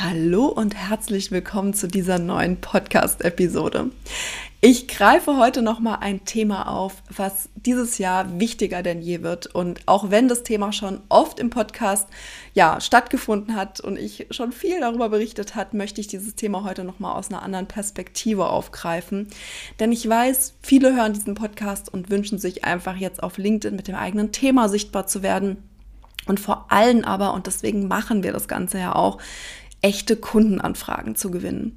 Hallo und herzlich willkommen zu dieser neuen Podcast-Episode. Ich greife heute nochmal ein Thema auf, was dieses Jahr wichtiger denn je wird. Und auch wenn das Thema schon oft im Podcast ja, stattgefunden hat und ich schon viel darüber berichtet hat, möchte ich dieses Thema heute nochmal aus einer anderen Perspektive aufgreifen. Denn ich weiß, viele hören diesen Podcast und wünschen sich einfach jetzt auf LinkedIn mit dem eigenen Thema sichtbar zu werden. Und vor allem aber, und deswegen machen wir das Ganze ja auch, echte Kundenanfragen zu gewinnen.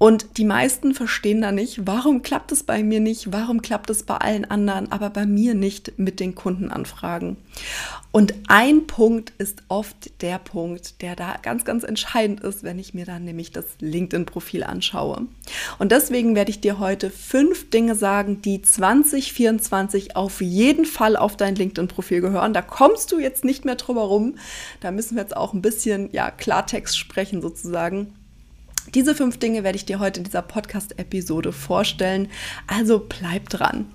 Und die meisten verstehen da nicht, warum klappt es bei mir nicht, warum klappt es bei allen anderen, aber bei mir nicht mit den Kundenanfragen. Und ein Punkt ist oft der Punkt, der da ganz, ganz entscheidend ist, wenn ich mir dann nämlich das LinkedIn-Profil anschaue. Und deswegen werde ich dir heute fünf Dinge sagen, die 2024 auf jeden Fall auf dein LinkedIn-Profil gehören. Da kommst du jetzt nicht mehr drüber rum. Da müssen wir jetzt auch ein bisschen ja, Klartext sprechen sozusagen. Diese fünf Dinge werde ich dir heute in dieser Podcast-Episode vorstellen. Also bleib dran.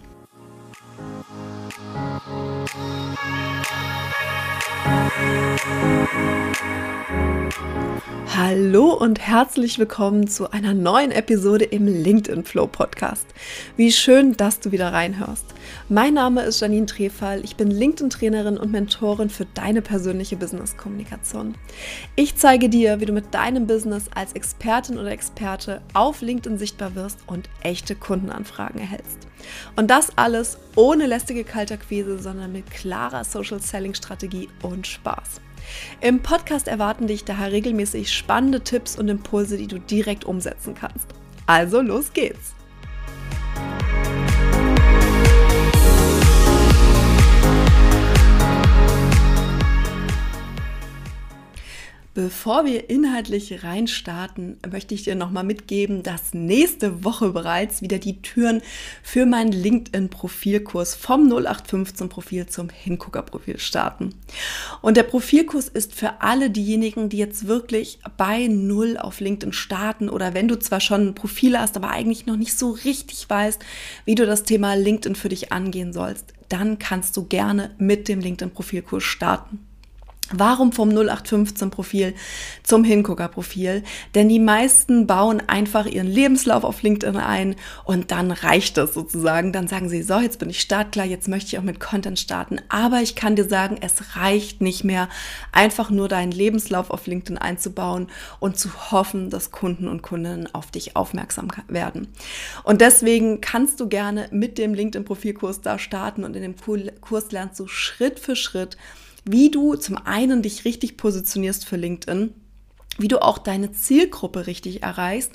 Hallo und herzlich willkommen zu einer neuen Episode im LinkedIn Flow Podcast. Wie schön, dass du wieder reinhörst. Mein Name ist Janine Trefall, ich bin LinkedIn Trainerin und Mentorin für deine persönliche Business Kommunikation. Ich zeige dir, wie du mit deinem Business als Expertin oder Experte auf LinkedIn sichtbar wirst und echte Kundenanfragen erhältst. Und das alles ohne lästige Kalterquise, sondern mit klarer Social Selling Strategie und Spaß. Im Podcast erwarten dich daher regelmäßig spannende Tipps und Impulse, die du direkt umsetzen kannst. Also los geht's! Bevor wir inhaltlich reinstarten, möchte ich dir nochmal mitgeben, dass nächste Woche bereits wieder die Türen für meinen LinkedIn-Profilkurs vom 0815-Profil zum Hingucker-Profil starten. Und der Profilkurs ist für alle diejenigen, die jetzt wirklich bei Null auf LinkedIn starten oder wenn du zwar schon ein Profil hast, aber eigentlich noch nicht so richtig weißt, wie du das Thema LinkedIn für dich angehen sollst, dann kannst du gerne mit dem LinkedIn-Profilkurs starten. Warum vom 0815-Profil zum Hingucker-Profil? Denn die meisten bauen einfach ihren Lebenslauf auf LinkedIn ein und dann reicht es sozusagen. Dann sagen sie, so, jetzt bin ich startklar, jetzt möchte ich auch mit Content starten. Aber ich kann dir sagen, es reicht nicht mehr, einfach nur deinen Lebenslauf auf LinkedIn einzubauen und zu hoffen, dass Kunden und Kundinnen auf dich aufmerksam werden. Und deswegen kannst du gerne mit dem LinkedIn-Profilkurs da starten und in dem Kurs lernst du Schritt für Schritt, wie du zum einen dich richtig positionierst für LinkedIn, wie du auch deine Zielgruppe richtig erreichst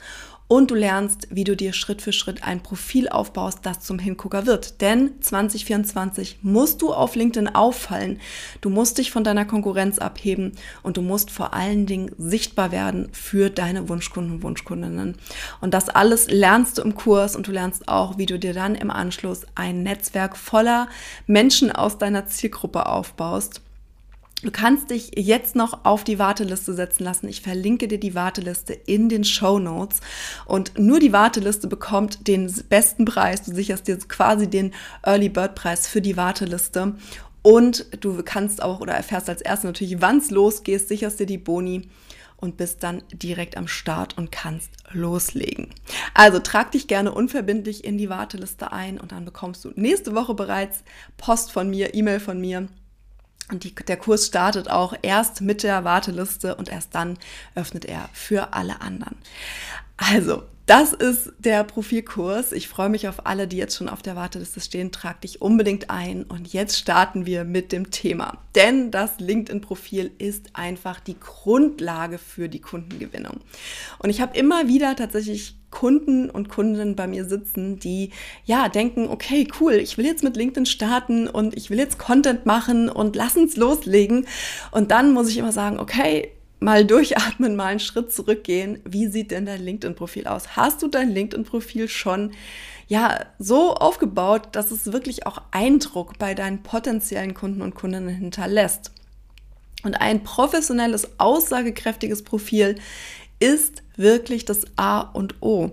und du lernst, wie du dir Schritt für Schritt ein Profil aufbaust, das zum Hingucker wird. Denn 2024 musst du auf LinkedIn auffallen. Du musst dich von deiner Konkurrenz abheben und du musst vor allen Dingen sichtbar werden für deine Wunschkunden und Wunschkundinnen. Und das alles lernst du im Kurs und du lernst auch, wie du dir dann im Anschluss ein Netzwerk voller Menschen aus deiner Zielgruppe aufbaust Du kannst dich jetzt noch auf die Warteliste setzen lassen. Ich verlinke dir die Warteliste in den Show Notes. Und nur die Warteliste bekommt den besten Preis. Du sicherst dir quasi den Early Bird Preis für die Warteliste. Und du kannst auch oder erfährst als erstes natürlich, wann es losgeht, sicherst dir die Boni und bist dann direkt am Start und kannst loslegen. Also trag dich gerne unverbindlich in die Warteliste ein und dann bekommst du nächste Woche bereits Post von mir, E-Mail von mir und die, der Kurs startet auch erst mit der Warteliste und erst dann öffnet er für alle anderen. Also, das ist der Profilkurs. Ich freue mich auf alle, die jetzt schon auf der Warteliste stehen. Trag dich unbedingt ein. Und jetzt starten wir mit dem Thema. Denn das LinkedIn-Profil ist einfach die Grundlage für die Kundengewinnung. Und ich habe immer wieder tatsächlich Kunden und Kundinnen bei mir sitzen, die ja denken, okay, cool, ich will jetzt mit LinkedIn starten und ich will jetzt Content machen und lass uns loslegen. Und dann muss ich immer sagen, okay, mal durchatmen, mal einen Schritt zurückgehen. Wie sieht denn dein LinkedIn-Profil aus? Hast du dein LinkedIn-Profil schon ja so aufgebaut, dass es wirklich auch Eindruck bei deinen potenziellen Kunden und Kundinnen hinterlässt? Und ein professionelles, aussagekräftiges Profil ist wirklich das A und O.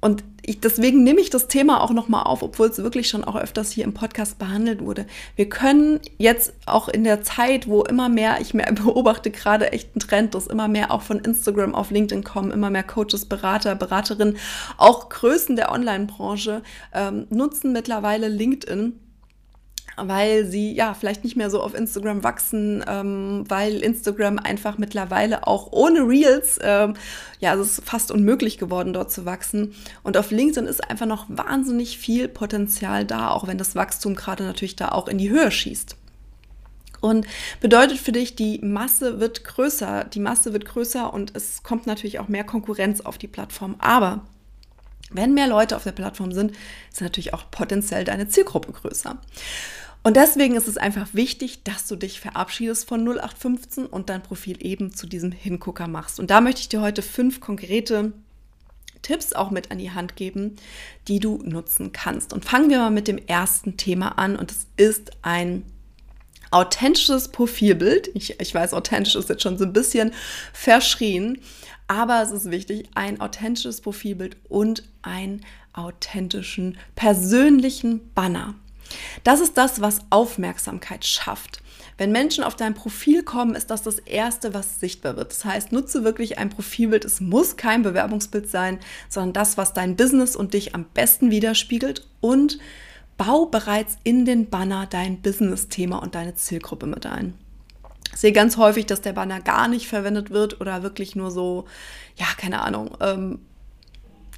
und ich, deswegen nehme ich das Thema auch nochmal auf, obwohl es wirklich schon auch öfters hier im Podcast behandelt wurde. Wir können jetzt auch in der Zeit, wo immer mehr, ich mehr beobachte gerade echt einen Trend, dass immer mehr auch von Instagram auf LinkedIn kommen, immer mehr Coaches, Berater, Beraterinnen, auch Größen der Online-Branche ähm, nutzen mittlerweile LinkedIn weil sie ja vielleicht nicht mehr so auf Instagram wachsen, ähm, weil Instagram einfach mittlerweile auch ohne Reels, ähm, ja, es ist fast unmöglich geworden, dort zu wachsen. Und auf LinkedIn ist einfach noch wahnsinnig viel Potenzial da, auch wenn das Wachstum gerade natürlich da auch in die Höhe schießt. Und bedeutet für dich, die Masse wird größer, die Masse wird größer und es kommt natürlich auch mehr Konkurrenz auf die Plattform. Aber wenn mehr Leute auf der Plattform sind, ist natürlich auch potenziell deine Zielgruppe größer. Und deswegen ist es einfach wichtig, dass du dich verabschiedest von 0815 und dein Profil eben zu diesem Hingucker machst. Und da möchte ich dir heute fünf konkrete Tipps auch mit an die Hand geben, die du nutzen kannst. Und fangen wir mal mit dem ersten Thema an und es ist ein authentisches Profilbild. Ich, ich weiß, authentisch ist jetzt schon so ein bisschen verschrien, aber es ist wichtig, ein authentisches Profilbild und einen authentischen persönlichen Banner. Das ist das, was Aufmerksamkeit schafft. Wenn Menschen auf dein Profil kommen, ist das das Erste, was sichtbar wird. Das heißt, nutze wirklich ein Profilbild. Es muss kein Bewerbungsbild sein, sondern das, was dein Business und dich am besten widerspiegelt und bau bereits in den Banner dein Business-Thema und deine Zielgruppe mit ein. Ich sehe ganz häufig, dass der Banner gar nicht verwendet wird oder wirklich nur so, ja, keine Ahnung, ähm,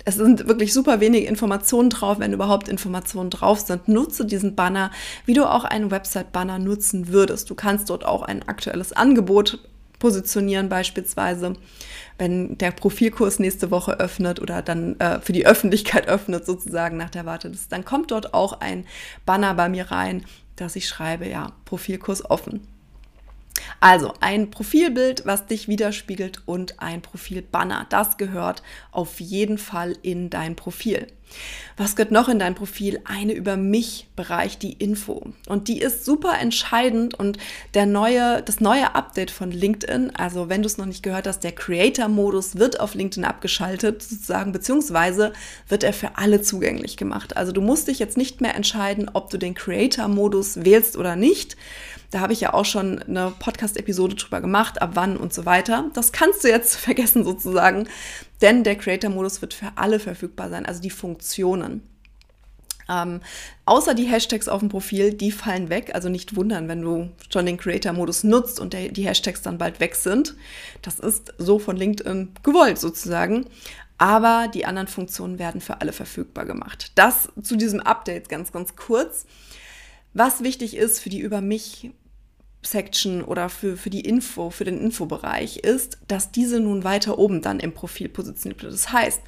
es sind wirklich super wenige Informationen drauf, wenn überhaupt Informationen drauf sind. Nutze diesen Banner, wie du auch einen Website-Banner nutzen würdest. Du kannst dort auch ein aktuelles Angebot positionieren, beispielsweise, wenn der Profilkurs nächste Woche öffnet oder dann äh, für die Öffentlichkeit öffnet, sozusagen nach der Warteliste. Dann kommt dort auch ein Banner bei mir rein, dass ich schreibe, ja, Profilkurs offen. Also ein Profilbild, was dich widerspiegelt und ein Profilbanner. Das gehört auf jeden Fall in dein Profil. Was gehört noch in dein Profil? Eine über mich Bereich, die Info. Und die ist super entscheidend und der neue, das neue Update von LinkedIn, also wenn du es noch nicht gehört hast, der Creator-Modus wird auf LinkedIn abgeschaltet, sozusagen, beziehungsweise wird er für alle zugänglich gemacht. Also du musst dich jetzt nicht mehr entscheiden, ob du den Creator-Modus wählst oder nicht da habe ich ja auch schon eine Podcast-Episode drüber gemacht, ab wann und so weiter. Das kannst du jetzt vergessen sozusagen, denn der Creator-Modus wird für alle verfügbar sein, also die Funktionen. Ähm, außer die Hashtags auf dem Profil, die fallen weg. Also nicht wundern, wenn du schon den Creator-Modus nutzt und der, die Hashtags dann bald weg sind. Das ist so von LinkedIn gewollt sozusagen. Aber die anderen Funktionen werden für alle verfügbar gemacht. Das zu diesem Update ganz, ganz kurz. Was wichtig ist für die über mich Section oder für, für die Info, für den Infobereich ist, dass diese nun weiter oben dann im Profil positioniert wird. Das heißt,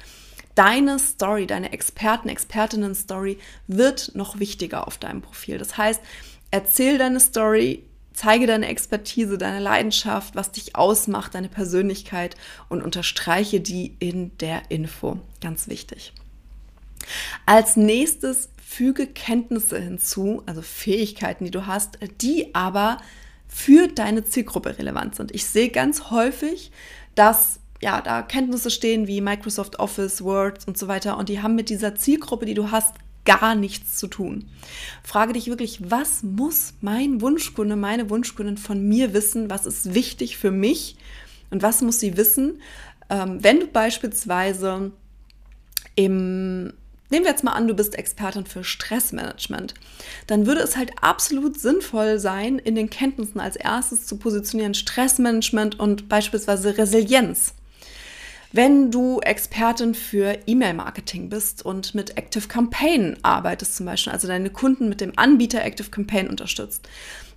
deine Story, deine Experten, Expertinnen-Story wird noch wichtiger auf deinem Profil. Das heißt, erzähl deine Story, zeige deine Expertise, deine Leidenschaft, was dich ausmacht, deine Persönlichkeit und unterstreiche die in der Info. Ganz wichtig. Als nächstes füge Kenntnisse hinzu, also Fähigkeiten, die du hast, die aber für deine Zielgruppe relevant sind. Ich sehe ganz häufig, dass ja, da Kenntnisse stehen wie Microsoft Office, Word und so weiter und die haben mit dieser Zielgruppe, die du hast, gar nichts zu tun. Frage dich wirklich, was muss mein Wunschkunde, meine Wunschkundin von mir wissen? Was ist wichtig für mich? Und was muss sie wissen, ähm, wenn du beispielsweise im Nehmen wir jetzt mal an, du bist Expertin für Stressmanagement. Dann würde es halt absolut sinnvoll sein, in den Kenntnissen als erstes zu positionieren Stressmanagement und beispielsweise Resilienz. Wenn du Expertin für E-Mail-Marketing bist und mit Active Campaign arbeitest zum Beispiel, also deine Kunden mit dem Anbieter Active Campaign unterstützt,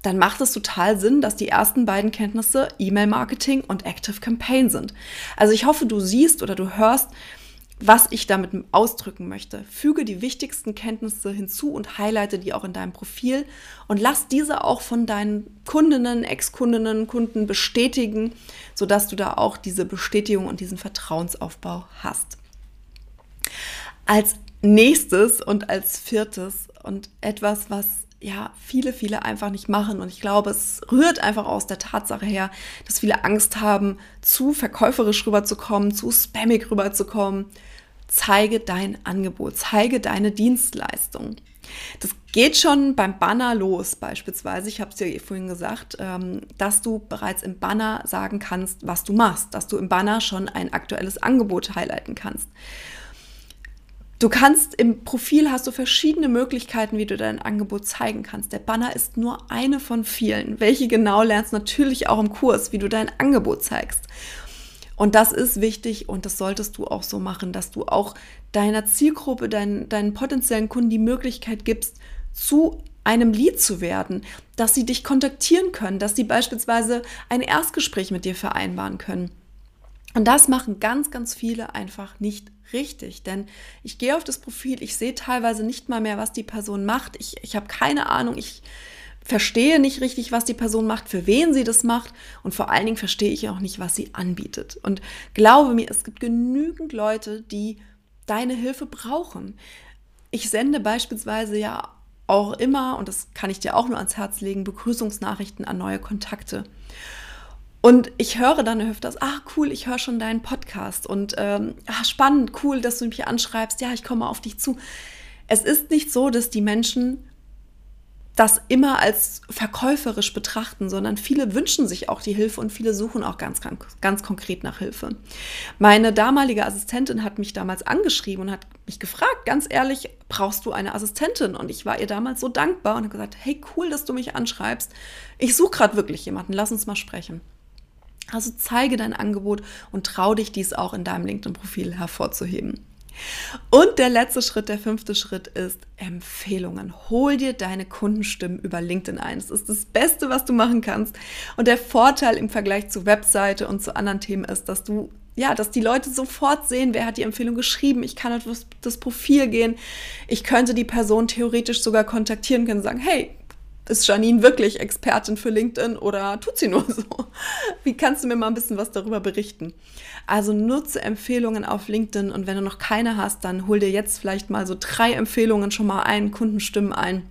dann macht es total Sinn, dass die ersten beiden Kenntnisse E-Mail-Marketing und Active Campaign sind. Also ich hoffe, du siehst oder du hörst, was ich damit ausdrücken möchte. Füge die wichtigsten Kenntnisse hinzu und highlighte die auch in deinem Profil und lass diese auch von deinen Kundinnen, Ex-Kundinnen, Kunden bestätigen, sodass du da auch diese Bestätigung und diesen Vertrauensaufbau hast. Als nächstes und als viertes und etwas, was ja, viele, viele einfach nicht machen. Und ich glaube, es rührt einfach aus der Tatsache her, dass viele Angst haben, zu verkäuferisch rüberzukommen, zu spammig rüberzukommen, zeige dein Angebot, zeige deine Dienstleistung. Das geht schon beim Banner los beispielsweise. Ich habe es dir vorhin gesagt, ähm, dass du bereits im Banner sagen kannst, was du machst, dass du im Banner schon ein aktuelles Angebot highlighten kannst. Du kannst im Profil hast du verschiedene Möglichkeiten, wie du dein Angebot zeigen kannst. Der Banner ist nur eine von vielen. Welche genau lernst natürlich auch im Kurs, wie du dein Angebot zeigst. Und das ist wichtig und das solltest du auch so machen, dass du auch deiner Zielgruppe, deinen, deinen potenziellen Kunden die Möglichkeit gibst, zu einem Lied zu werden, dass sie dich kontaktieren können, dass sie beispielsweise ein Erstgespräch mit dir vereinbaren können. Und das machen ganz, ganz viele einfach nicht richtig, denn ich gehe auf das Profil, ich sehe teilweise nicht mal mehr, was die Person macht. Ich, ich habe keine Ahnung, ich verstehe nicht richtig, was die Person macht, für wen sie das macht und vor allen Dingen verstehe ich auch nicht, was sie anbietet. Und glaube mir, es gibt genügend Leute, die deine Hilfe brauchen. Ich sende beispielsweise ja auch immer, und das kann ich dir auch nur ans Herz legen, Begrüßungsnachrichten an neue Kontakte. Und ich höre dann öfters, ach cool, ich höre schon deinen Podcast und ähm, ach, spannend, cool, dass du mich anschreibst, ja, ich komme auf dich zu. Es ist nicht so, dass die Menschen das immer als verkäuferisch betrachten, sondern viele wünschen sich auch die Hilfe und viele suchen auch ganz, ganz, ganz konkret nach Hilfe. Meine damalige Assistentin hat mich damals angeschrieben und hat mich gefragt, ganz ehrlich, brauchst du eine Assistentin? Und ich war ihr damals so dankbar und habe gesagt, hey, cool, dass du mich anschreibst. Ich suche gerade wirklich jemanden, lass uns mal sprechen. Also zeige dein Angebot und trau dich, dies auch in deinem LinkedIn-Profil hervorzuheben. Und der letzte Schritt, der fünfte Schritt ist Empfehlungen. Hol dir deine Kundenstimmen über LinkedIn ein. Das ist das Beste, was du machen kannst. Und der Vorteil im Vergleich zu Webseite und zu anderen Themen ist, dass du ja, dass die Leute sofort sehen, wer hat die Empfehlung geschrieben. Ich kann auf das Profil gehen. Ich könnte die Person theoretisch sogar kontaktieren können und sagen, hey, ist Janine wirklich Expertin für LinkedIn oder tut sie nur so? Wie kannst du mir mal ein bisschen was darüber berichten? Also nutze Empfehlungen auf LinkedIn und wenn du noch keine hast, dann hol dir jetzt vielleicht mal so drei Empfehlungen schon mal ein, Kundenstimmen ein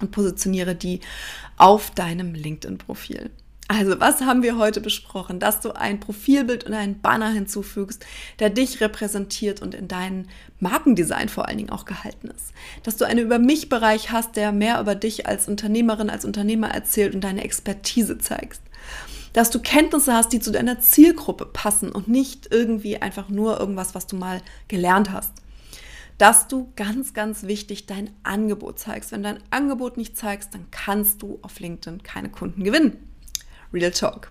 und positioniere die auf deinem LinkedIn-Profil. Also, was haben wir heute besprochen? Dass du ein Profilbild und einen Banner hinzufügst, der dich repräsentiert und in deinem Markendesign vor allen Dingen auch gehalten ist. Dass du einen Über mich-Bereich hast, der mehr über dich als Unternehmerin, als Unternehmer erzählt und deine Expertise zeigst. Dass du Kenntnisse hast, die zu deiner Zielgruppe passen und nicht irgendwie einfach nur irgendwas, was du mal gelernt hast dass du ganz, ganz wichtig dein Angebot zeigst. Wenn du dein Angebot nicht zeigst, dann kannst du auf LinkedIn keine Kunden gewinnen. Real Talk.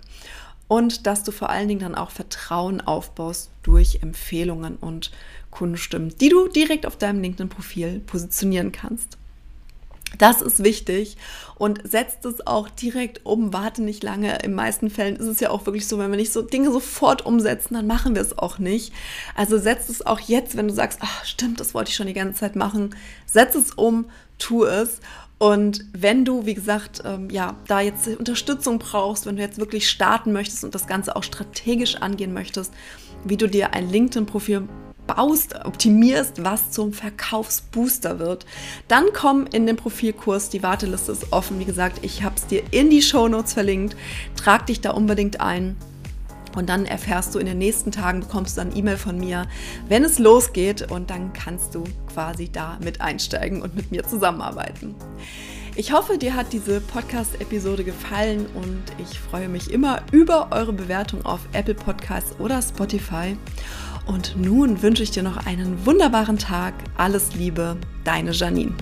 Und dass du vor allen Dingen dann auch Vertrauen aufbaust durch Empfehlungen und Kundenstimmen, die du direkt auf deinem LinkedIn-Profil positionieren kannst. Das ist wichtig und setzt es auch direkt um. Warte nicht lange. In meisten Fällen ist es ja auch wirklich so, wenn wir nicht so Dinge sofort umsetzen, dann machen wir es auch nicht. Also setzt es auch jetzt, wenn du sagst, ach stimmt, das wollte ich schon die ganze Zeit machen. Setz es um, tu es und wenn du, wie gesagt, ähm, ja, da jetzt Unterstützung brauchst, wenn du jetzt wirklich starten möchtest und das Ganze auch strategisch angehen möchtest, wie du dir ein LinkedIn-Profil baust, optimierst, was zum Verkaufsbooster wird, dann komm in den Profilkurs. Die Warteliste ist offen. Wie gesagt, ich habe es dir in die Show Notes verlinkt. Trag dich da unbedingt ein. Und dann erfährst du in den nächsten Tagen, bekommst du dann E-Mail von mir, wenn es losgeht. Und dann kannst du quasi da mit einsteigen und mit mir zusammenarbeiten. Ich hoffe, dir hat diese Podcast-Episode gefallen und ich freue mich immer über eure Bewertung auf Apple Podcasts oder Spotify. Und nun wünsche ich dir noch einen wunderbaren Tag. Alles Liebe, deine Janine.